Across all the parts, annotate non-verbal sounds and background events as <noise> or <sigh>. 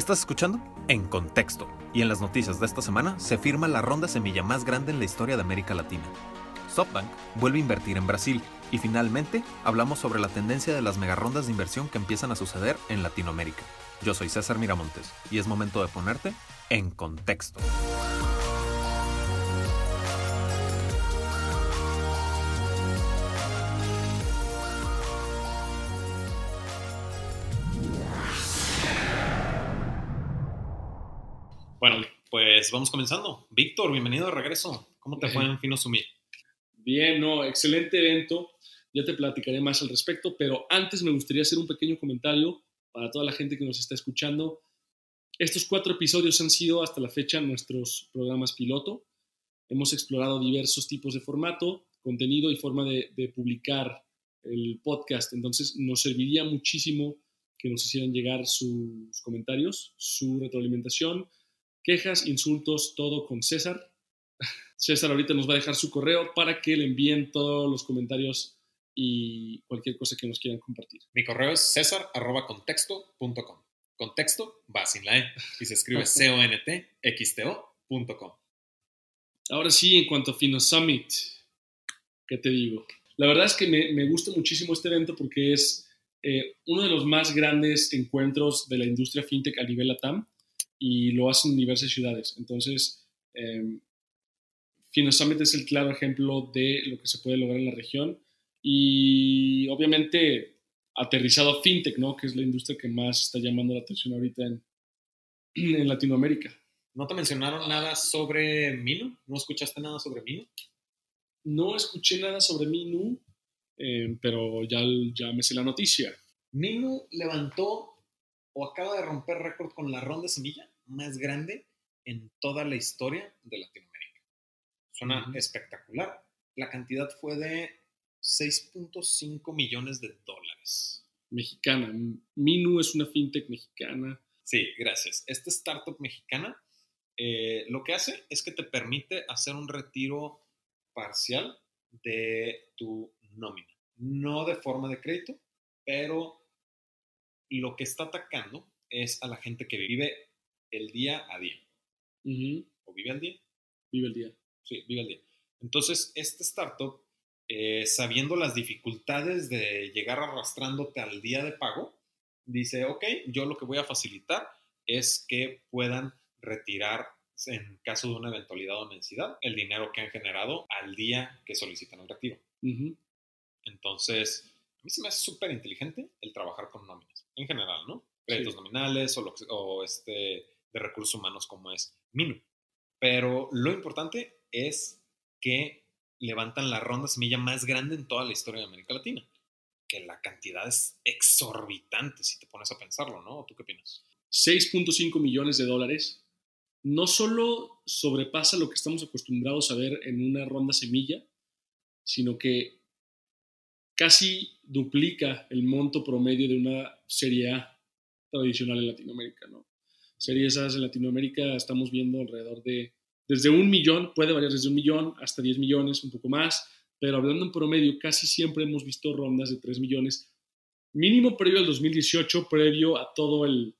Estás escuchando En Contexto, y en las noticias de esta semana se firma la ronda semilla más grande en la historia de América Latina. SoftBank vuelve a invertir en Brasil, y finalmente hablamos sobre la tendencia de las megarondas de inversión que empiezan a suceder en Latinoamérica. Yo soy César Miramontes, y es momento de ponerte en contexto. Pues vamos comenzando. Víctor, bienvenido de regreso. ¿Cómo te fue en Fino Sumir? Bien, no, excelente evento. Ya te platicaré más al respecto, pero antes me gustaría hacer un pequeño comentario para toda la gente que nos está escuchando. Estos cuatro episodios han sido hasta la fecha nuestros programas piloto. Hemos explorado diversos tipos de formato, contenido y forma de, de publicar el podcast. Entonces nos serviría muchísimo que nos hicieran llegar sus comentarios, su retroalimentación quejas, insultos, todo con César. <laughs> César ahorita nos va a dejar su correo para que le envíen todos los comentarios y cualquier cosa que nos quieran compartir. Mi correo es cesar.contexto.com. Contexto va sin la E y se escribe <laughs> C-O-N-T-X-T-O.com. Ahora sí, en cuanto a Fino Summit, ¿qué te digo? La verdad es que me, me gusta muchísimo este evento porque es eh, uno de los más grandes encuentros de la industria fintech a nivel LATAM y lo hacen en diversas ciudades. Entonces, eh, Summit es el claro ejemplo de lo que se puede lograr en la región y obviamente aterrizado a fintech, ¿no? que es la industria que más está llamando la atención ahorita en, en Latinoamérica. ¿No te mencionaron nada sobre Minu? ¿No escuchaste nada sobre Minu? No escuché nada sobre Minu, eh, pero ya, ya me sé la noticia. Minu levantó o acaba de romper récord con la ronda semilla más grande en toda la historia de Latinoamérica. Suena espectacular. La cantidad fue de 6.5 millones de dólares. Mexicana. Minu es una fintech mexicana. Sí, gracias. Esta startup mexicana eh, lo que hace es que te permite hacer un retiro parcial de tu nómina. No de forma de crédito, pero lo que está atacando es a la gente que vive el día a día. ¿O vive al día? Vive el día. Sí, vive al día. Entonces, este startup, eh, sabiendo las dificultades de llegar arrastrándote al día de pago, dice, ok, yo lo que voy a facilitar es que puedan retirar en caso de una eventualidad o necesidad el dinero que han generado al día que solicitan el retiro. Entonces, a mí se me hace súper inteligente el trabajar con nóminas, en general, ¿no? Créditos nominales o, o este, de recursos humanos como es Minu. Pero lo importante es que levantan la ronda semilla más grande en toda la historia de América Latina. Que la cantidad es exorbitante si te pones a pensarlo, ¿no? ¿Tú qué opinas? 6.5 millones de dólares no solo sobrepasa lo que estamos acostumbrados a ver en una ronda semilla, sino que casi duplica el monto promedio de una Serie A tradicional en Latinoamérica, ¿no? Series esas en Latinoamérica estamos viendo alrededor de, desde un millón, puede variar desde un millón hasta 10 millones, un poco más, pero hablando en promedio, casi siempre hemos visto rondas de 3 millones, mínimo previo al 2018, previo a todo el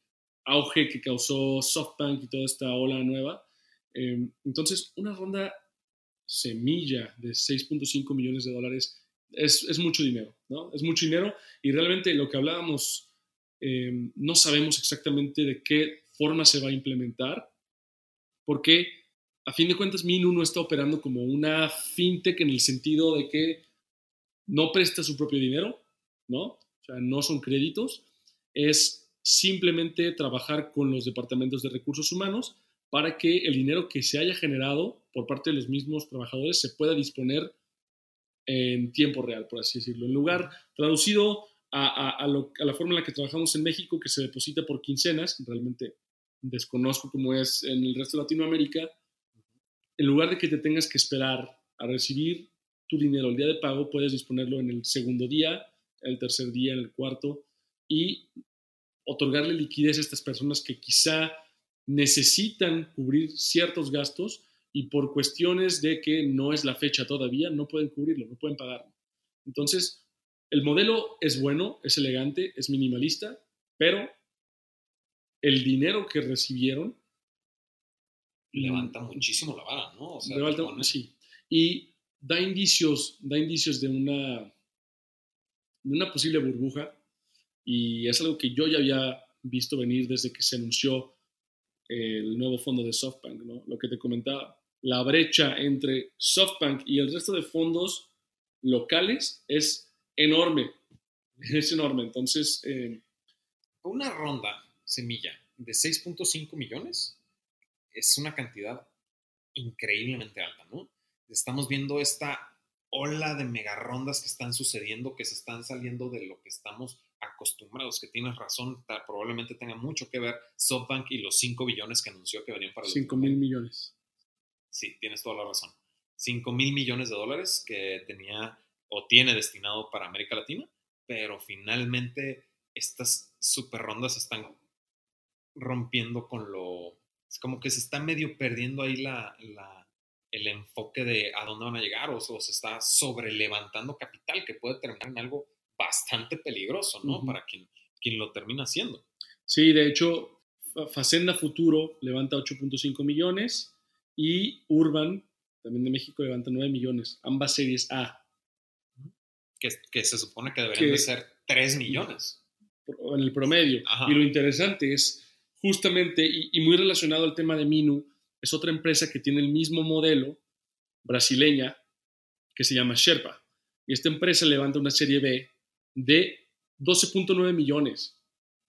auge que causó SoftBank y toda esta ola nueva. Em, entonces, una ronda semilla de 6.5 millones de dólares es, es, mucho dinero, ¿no? Es mucho dinero y realmente lo que hablábamos, em, no sabemos exactamente de qué forma se va a implementar, porque a fin de cuentas Minu no está operando como una fintech en el sentido de que no presta su propio dinero, ¿no? O sea, no son créditos, es simplemente trabajar con los departamentos de recursos humanos para que el dinero que se haya generado por parte de los mismos trabajadores se pueda disponer en tiempo real, por así decirlo. En lugar, traducido a, a, la forma en la que trabajamos en México, que se deposita por quincenas, realmente desconozco cómo es en el resto de Latinoamérica, en lugar de que te tengas que esperar a recibir tu dinero el día de pago, puedes disponerlo en el segundo día, el tercer día, el cuarto, y otorgarle liquidez a estas personas que quizá necesitan cubrir ciertos gastos y por cuestiones de que no es la fecha todavía, no pueden cubrirlo, no pueden pagarlo. Entonces, el modelo es bueno, es elegante, es minimalista, pero el dinero que recibieron levanta muchísimo la vara, ¿no? O sea, levanta- pone- sí. Y da indicios, da indicios de una, de una posible burbuja. Y es algo que yo ya había visto venir desde que se anunció el nuevo fondo de SoftBank, ¿no? Lo que te comentaba, la brecha entre SoftBank y el resto de fondos locales es enorme. <laughs> Es enorme. Entonces, eh, Una ronda semilla de 6.5 millones es una cantidad increíblemente alta, ¿no? Estamos viendo esta ola de mega rondas que están sucediendo, que se están saliendo de lo que estamos acostumbrados, que tienes razón, ta- probablemente tenga mucho que ver SoftBank y los 5 billones que anunció que venían para el 5 mil millones. Sí, tienes toda la razón. 5 mil millones de dólares que tenía o tiene destinado para América Latina, pero finalmente estas super rondas están rompiendo con lo... Es como que se está medio perdiendo ahí la, la- el enfoque de a dónde van a llegar o, o se está sobrelevantando capital que puede terminar en algo bastante peligroso, ¿no? Para quien, quien lo termina haciendo. Sí, de hecho, Fa- Facenda Futuro levanta 8.5 millones y Urban, también de México, levanta 9 millones. Ambas series A. Que, que se supone que deberían Que- de ser 3 millones. en el promedio. Ajá. Y lo interesante es, justamente, y, y muy relacionado al tema de Minu, es otra empresa que tiene el mismo modelo brasileña que se llama Sherpa. Y esta empresa levanta una serie B de 12.9 millones.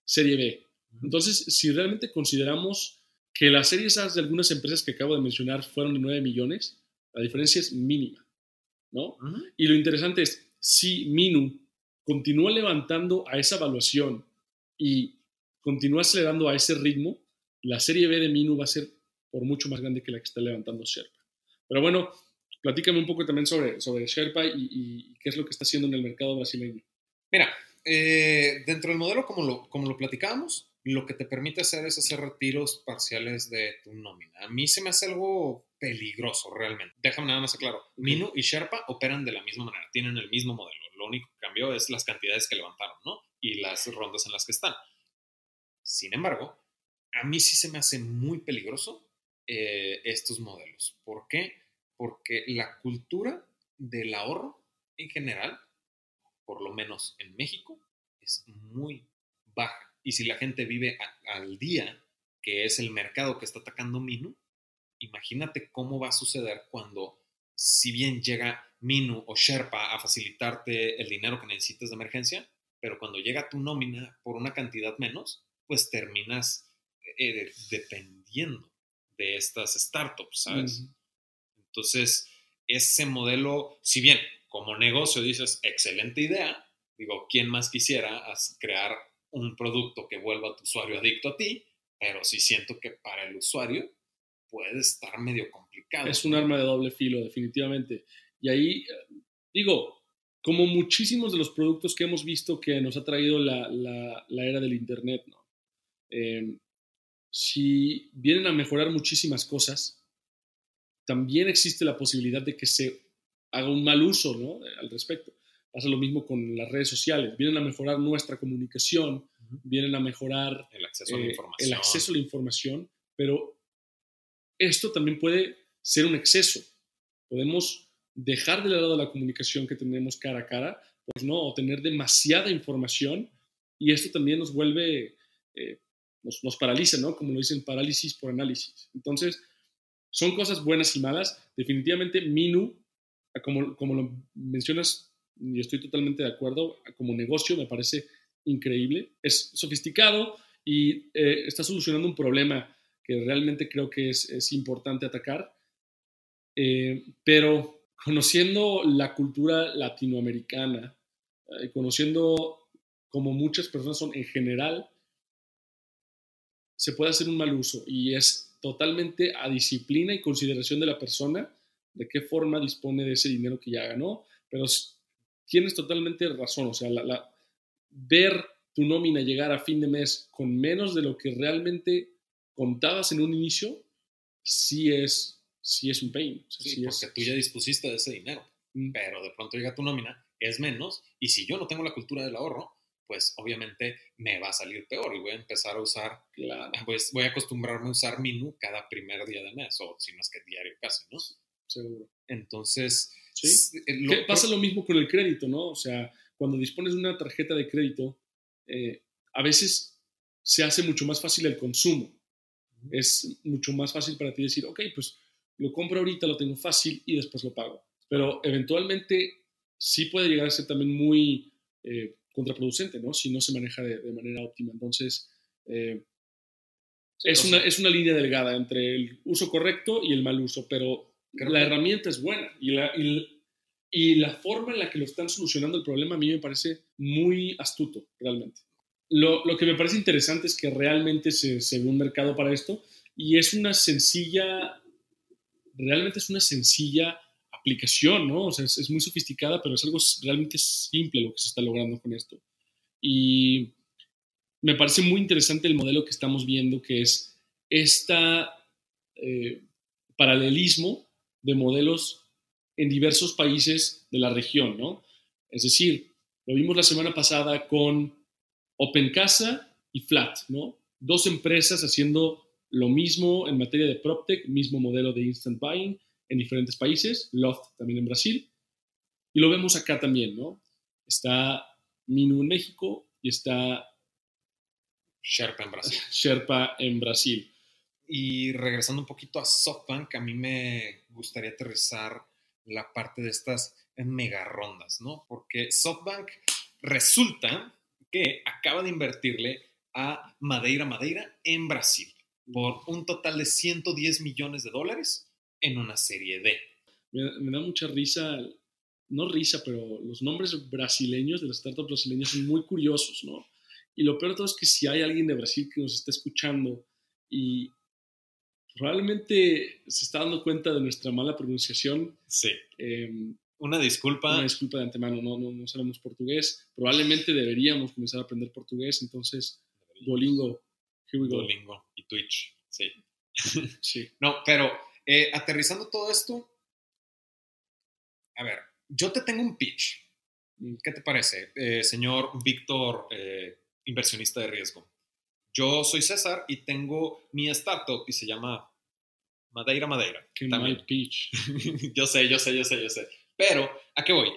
Serie B. Entonces, si realmente consideramos que las series A de algunas empresas que acabo de mencionar fueron de 9 millones, la diferencia es mínima, ¿no? Y lo interesante es, si Minu continúa levantando a esa evaluación y continúa acelerando a ese ritmo, la serie B de Minu va a ser por mucho más grande que la que está levantando Sherpa. Pero bueno, platícame un poco también sobre, sobre Sherpa y, y qué es lo que está haciendo en el mercado brasileño. Mira, eh, dentro del modelo, como lo, como lo platicábamos, lo que te permite hacer es hacer retiros parciales de tu nómina. A mí se me hace algo peligroso realmente. Déjame nada más aclaro. Minu y Sherpa operan de la misma manera, tienen el mismo modelo. Lo único que cambió es las cantidades que levantaron, ¿no? Y las rondas en las que están. Sin embargo, a mí sí se me hace muy peligroso eh, estos modelos. ¿Por qué? Porque la cultura del ahorro en general por lo menos en México, es muy baja. Y si la gente vive al día, que es el mercado que está atacando Minu, imagínate cómo va a suceder cuando, si bien llega Minu o Sherpa a facilitarte el dinero que necesitas de emergencia, pero cuando llega tu nómina por una cantidad menos, pues terminas eh, dependiendo de estas startups, ¿sabes? Entonces, ese modelo, si bien como negocio dices, excelente idea, digo, ¿quién más quisiera crear un producto que vuelva a tu usuario adicto a ti? Pero sí siento que para el usuario puede estar medio complicado. Es un arma de doble filo, definitivamente. Y ahí, eh, digo, como muchísimos de los productos que hemos visto que nos ha traído la, la- la era del Internet, ¿no? Eh, si vienen a mejorar muchísimas cosas, también existe la posibilidad de que se haga un mal uso ¿no? al respecto. Pasa lo mismo con las redes sociales. Vienen a mejorar nuestra comunicación, Ujú. vienen a mejorar El acceso a la eh, información. el acceso a la información, pero esto también puede ser un exceso. Podemos dejar de lado la comunicación que tenemos cara a cara, pues no, o tener demasiada información y esto también nos vuelve, eh, nos, nos paraliza, ¿no? Como lo dicen, parálisis por análisis. Entonces, son cosas buenas y malas. Definitivamente, Minu, como, como lo mencionas, y estoy totalmente de acuerdo, como negocio me parece increíble. Es sofisticado y eh, está solucionando un problema que realmente creo que es, es importante atacar. Eh, pero conociendo la cultura latinoamericana, eh, conociendo como muchas personas son en general, se puede hacer un mal uso y es totalmente a disciplina y consideración de la persona de qué forma dispone de ese dinero que ya ganó, pero tienes totalmente razón, o sea, la, la- ver tu nómina llegar a fin de mes con menos de lo que realmente contabas en un inicio, sí es, sí es un pain. o sea, Sí, sí es- porque tú ya dispusiste de ese dinero, Mm. pero de pronto llega tu nómina, es menos, y si yo no tengo la cultura del ahorro, pues obviamente me va a salir peor y voy a empezar a usar, Claro. <laughs> pues voy a acostumbrarme a usar Minu cada primer día de mes, o si no es que diario casi, ¿no? Seguro. Entonces, Sí. eh, lo- Que pasa lo mismo con el crédito, ¿no? O sea, cuando dispones de una tarjeta de crédito, eh, a veces se hace mucho más fácil el consumo. Es mucho más fácil para ti decir, ok, pues lo compro ahorita, lo tengo fácil y después lo pago. Pero eventualmente sí puede llegar a ser también muy eh, contraproducente, ¿no? Si no se maneja de, de manera óptima. Entonces, eh, es, o una, es una línea delgada entre el uso correcto y el mal uso, pero la que- herramienta es buena y la, y, y la forma en la que lo están solucionando el problema a mí me parece muy astuto, realmente. Lo, lo que me parece interesante es que realmente se, se ve un mercado para esto y es una sencilla, realmente es una sencilla aplicación, ¿no? O sea, es, muy sofisticada, pero es algo realmente simple lo que se está logrando con esto. Y me parece muy interesante el modelo que estamos viendo, que es esta eh, paralelismo de modelos en diversos países de la región, ¿no? Es decir, lo vimos la semana pasada con OpenCasa y Flat, ¿no? Dos empresas haciendo lo mismo en materia de PropTech, mismo modelo de Instant Buying en diferentes países, Loft también en Brasil, y lo vemos acá también, ¿no? Está Minu en México y está Sherpa en Brasil. <laughs> Sherpa en Brasil. Y regresando un poquito a SoftBank, a mí me gustaría aterrizar la parte de estas mega rondas, ¿no? Porque SoftBank resulta que acaba de invertirle a Madeira Madeira en Brasil por un total de 110 millones de dólares en una serie D. Me, me da mucha risa, no risa, pero los nombres brasileños de las startups brasileñas son muy curiosos, ¿no? Y lo peor de todo es que si hay alguien de Brasil que nos está escuchando y probablemente se está dando cuenta de nuestra mala pronunciación, Sí. eh, Una disculpa. una disculpa de antemano, no, no, no sabemos portugués, probablemente deberíamos comenzar a aprender portugués, entonces Duolingo, here we go. Duolingo y Twitch. Sí. Sí, <laughs> No, pero eh, aterrizando todo esto, a ver, yo te tengo un pitch. ¿Qué te parece, eh, señor Víctor, eh, inversionista de riesgo? Yo soy César y tengo mi startup y se llama Madeira Madeira. qué También. mal pitch. <laughs> yo sé, yo sé, yo sé, yo sé. Pero, ¿a qué voy?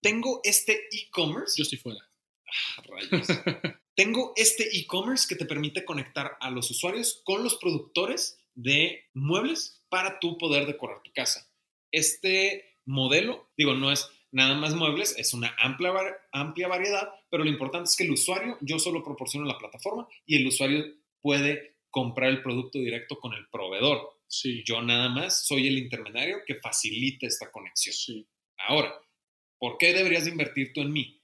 Tengo este e-commerce. Yo estoy fuera. Ah, rayos. <laughs> Tengo este e-commerce que te permite conectar a los usuarios con los productores de muebles para tú poder decorar tu casa. Este modelo, digo, no es nada más muebles, es una amplia, amplia variedad, pero lo importante es que el usuario, yo solo proporciono la plataforma y el usuario puede comprar el producto directo con el proveedor. Sí, Yo nada más soy el intermediario que facilita esta conexión. sí. Ahora, ¿por qué deberías de invertir tú en mí?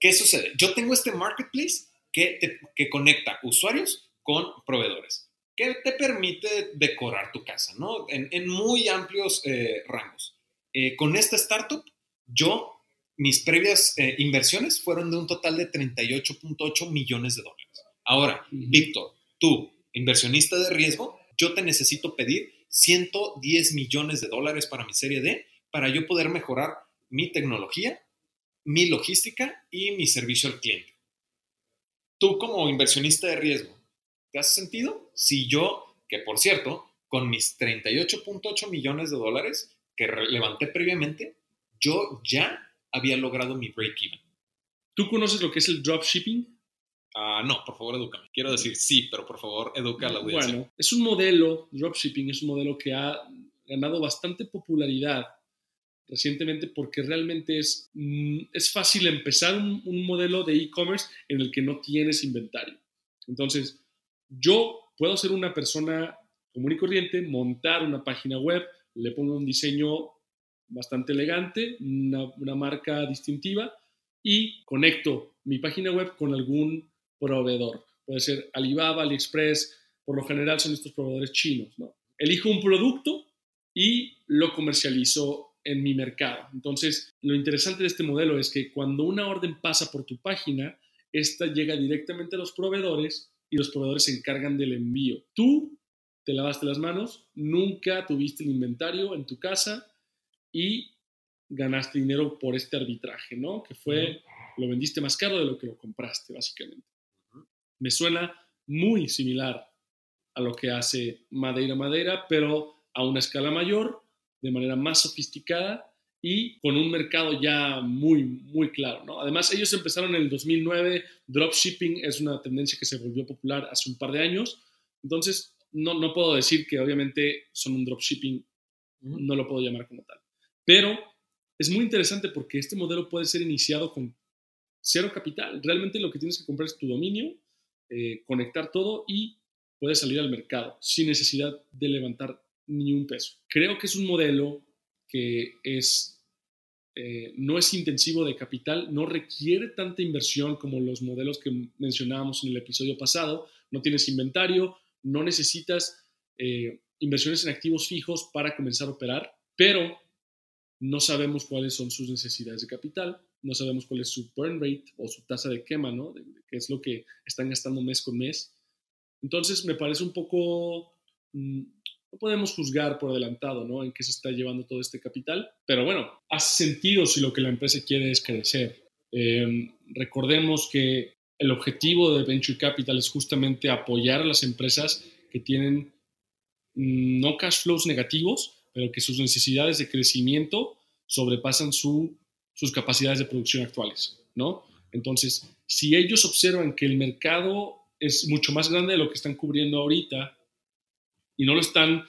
¿Qué sucede? Yo tengo este marketplace que, te- que conecta usuarios con proveedores, que te permite decorar tu casa, ¿no? En, en muy amplios eh, rangos. Eh, con esta startup, yo, mis previas eh, inversiones fueron de un total de 38.8 millones de dólares. Ahora, Ujú. Víctor, tú, inversionista de riesgo, yo te necesito pedir 110 millones de dólares para mi serie D para yo poder mejorar mi tecnología, mi logística y mi servicio al cliente. Tú como inversionista de riesgo, ¿te has sentido? Si yo, que por cierto, con mis 38.8 millones de dólares que levanté previamente, yo ya había logrado mi break-even. ¿Tú conoces lo que es el dropshipping? Ah, no, por favor, edúcame. Quiero decir sí, pero por favor, educa a la audiencia. Bueno, es un modelo, dropshipping es un modelo que ha ganado bastante popularidad recientemente porque realmente es, mm, es fácil empezar un, un modelo de e-commerce en el que no tienes inventario. Entonces, yo puedo ser una persona común y corriente, montar una página web, le pongo un diseño bastante elegante, una, marca distintiva y conecto mi página web con algún proveedor. Puede ser Alibaba, AliExpress, por lo general son estos proveedores chinos. ¿no? Elijo un producto y lo comercializo en mi mercado. Entonces, lo interesante de este modelo es que cuando una orden pasa por tu página, esta llega directamente a los proveedores y los proveedores se encargan del envío. Tú te lavaste las manos, nunca tuviste el inventario en tu casa y ganaste dinero por este arbitraje, ¿no? Que fue lo vendiste más caro de lo que lo compraste, básicamente. Me suena muy similar a lo que hace Madeira Madera, pero a una escala mayor, de manera más sofisticada y con un mercado ya muy, muy claro. ¿no? Además, ellos empezaron en el 2009, dropshipping es una tendencia que se volvió popular hace un par de años, entonces no, no puedo decir que obviamente son un dropshipping, no lo puedo llamar como tal, pero es muy interesante porque este modelo puede ser iniciado con cero capital. Realmente lo que tienes que comprar es tu dominio, eh, conectar todo y puedes salir al mercado sin necesidad de levantar ni un peso. Creo que es un modelo que es, eh, no es intensivo de capital, no requiere tanta inversión como los modelos que mencionábamos en el episodio pasado. No tienes inventario, no necesitas eh, inversiones en activos fijos para comenzar a operar, pero no sabemos cuáles son sus necesidades de capital, no sabemos cuál es su burn rate o su tasa de quema, ¿no? De, qué es lo que están gastando mes con mes. Entonces me parece un poco, mm, no podemos juzgar por adelantado, ¿no? En qué se está llevando todo este capital, pero bueno, hace sentido si lo que la empresa quiere es crecer. Em, recordemos que el objetivo de Venture Capital es justamente apoyar a las empresas que tienen mm, no cash flows negativos, pero que sus necesidades de crecimiento sobrepasan su, sus capacidades de producción actuales, ¿no? Entonces, si ellos observan que el mercado es mucho más grande de lo que están cubriendo ahorita y no lo están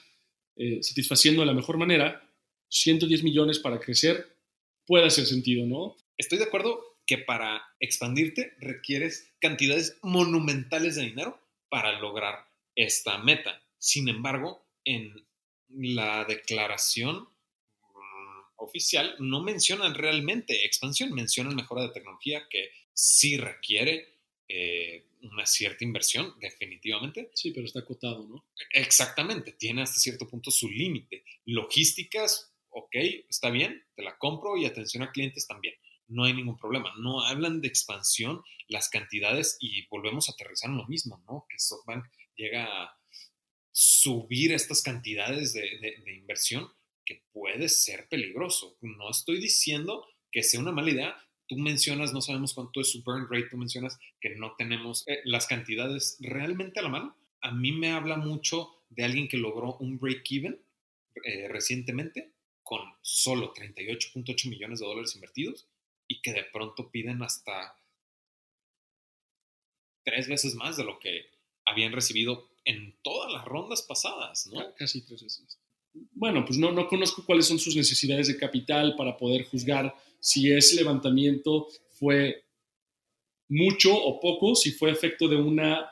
eh, satisfaciendo de la mejor manera, 110 millones para crecer puede hacer sentido, ¿no? Estoy de acuerdo que para expandirte requieres cantidades monumentales de dinero para lograr esta meta. Sin embargo, en la declaración mm, oficial no mencionan realmente expansión, mencionan mejora de tecnología que sí requiere eh, una cierta inversión, definitivamente. Sí, pero está acotado, ¿no? Exactamente, tiene hasta cierto punto su límite. Logísticas, ok, está bien, te la compro y atención a clientes también. No hay ningún problema. No hablan de expansión, las cantidades y volvemos a aterrizar en lo mismo, ¿no? Que SoftBank llega a subir estas cantidades de, inversión que puede ser peligroso. No estoy diciendo que sea una mala idea. Tú mencionas, no sabemos cuánto es su burn rate, tú mencionas que no tenemos eh, las cantidades realmente a la mano. A mí me habla mucho de alguien que logró un break-even eh, recientemente con solo 38.8 millones de dólares invertidos y que de pronto piden hasta tres veces más de lo que habían recibido en todas las rondas pasadas, ¿no? Casi tres veces. Bueno, pues no, no conozco cuáles son sus necesidades de capital para poder juzgar si ese levantamiento fue mucho o poco, si fue efecto de una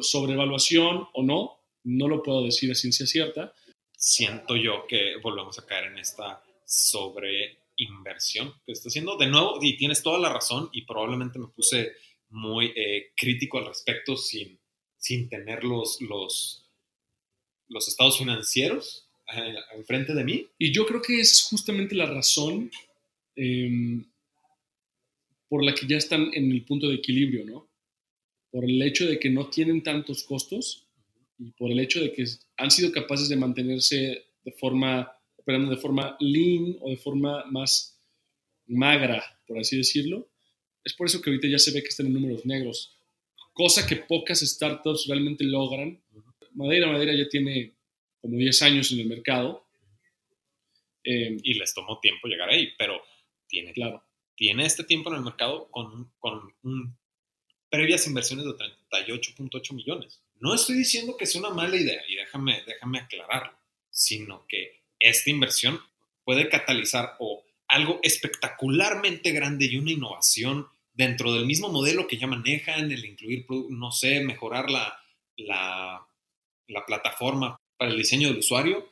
sobrevaluación o no, no lo puedo decir a ciencia cierta. Siento yo que volvemos a caer en esta sobreinversión que está haciendo. De nuevo, y tienes toda la razón, y probablemente me puse muy eh, crítico al respecto sin sin tener los, los, estados financieros eh, enfrente de mí. Y yo creo que es justamente la razón em, por la que ya están en el punto de equilibrio, ¿no? Por el hecho de que no tienen tantos costos y por el hecho de que han sido capaces de mantenerse de forma, operando de forma lean o de forma más magra, por así decirlo. Es por eso que ahorita ya se ve que están en números negros cosa que pocas startups realmente logran. Madera Madera ya tiene como 10 años en el mercado. Eh, y les tomó tiempo llegar ahí, pero tiene, claro. tiene este tiempo en el mercado con, con previas inversiones de 38.8 millones. No estoy diciendo que es una mala idea, y déjame, déjame aclararlo, sino que esta inversión puede catalizar o algo espectacularmente grande y una innovación dentro del mismo modelo que ya manejan, el incluir, no sé, mejorar la, la, plataforma para el diseño del usuario,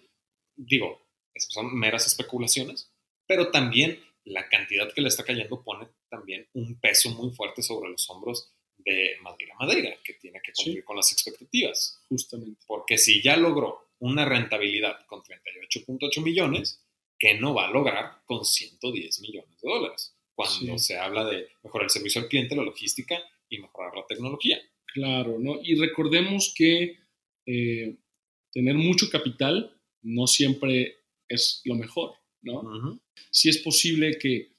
digo, esas son meras especulaciones, pero también la cantidad que le está cayendo pone también un peso muy fuerte sobre los hombros de Madera Madera, que tiene que cumplir con las expectativas. Justamente. Porque si ya logró una rentabilidad con 38.8 millones, ¿qué no va a lograr con 110 millones de dólares? cuando se habla de mejorar el servicio al cliente, la logística y mejorar la tecnología. Claro, ¿no? Y recordemos que eh, tener mucho capital no siempre es lo mejor, ¿no? Sí es posible que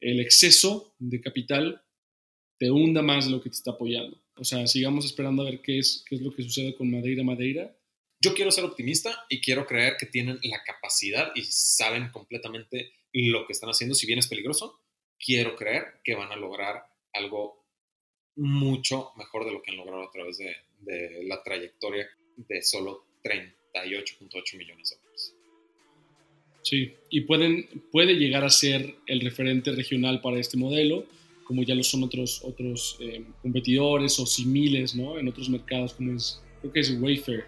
el exceso de capital te hunda más de lo que te está apoyando. O sea, sigamos esperando a ver qué es, qué es lo que sucede con Madeira Madeira. Yo quiero ser optimista y quiero creer que tienen la capacidad y saben completamente lo que están haciendo, si bien es peligroso, quiero creer que van a lograr algo mucho mejor de lo que han logrado a través de, de la trayectoria de solo 38.8 millones de dólares. Sí, y pueden, puede llegar a ser el referente regional para este modelo, como ya lo son otros, otros eh, competidores o similes, ¿no? En otros mercados, como es, creo que es Wayfair.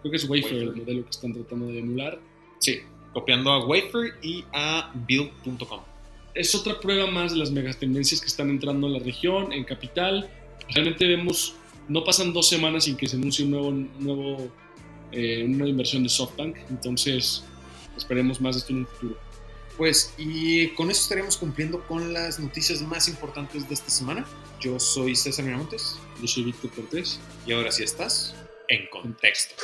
Creo que es Wayfair, Wayfair. el modelo que están tratando de emular. Sí, copiando a Wayfair y a Build.com. Es otra prueba más de las megatendencias que están entrando en la región, en capital. Realmente vemos, no pasan dos semanas sin que se anuncie un nuevo, nuevo eh, una inversión de SoftBank, entonces esperemos más de esto en un futuro. Pues, y con eso estaríamos cumpliendo con las noticias más importantes de esta semana. Yo soy César Miramontes Yo soy Víctor Cortés. y ahora sí estás en contexto.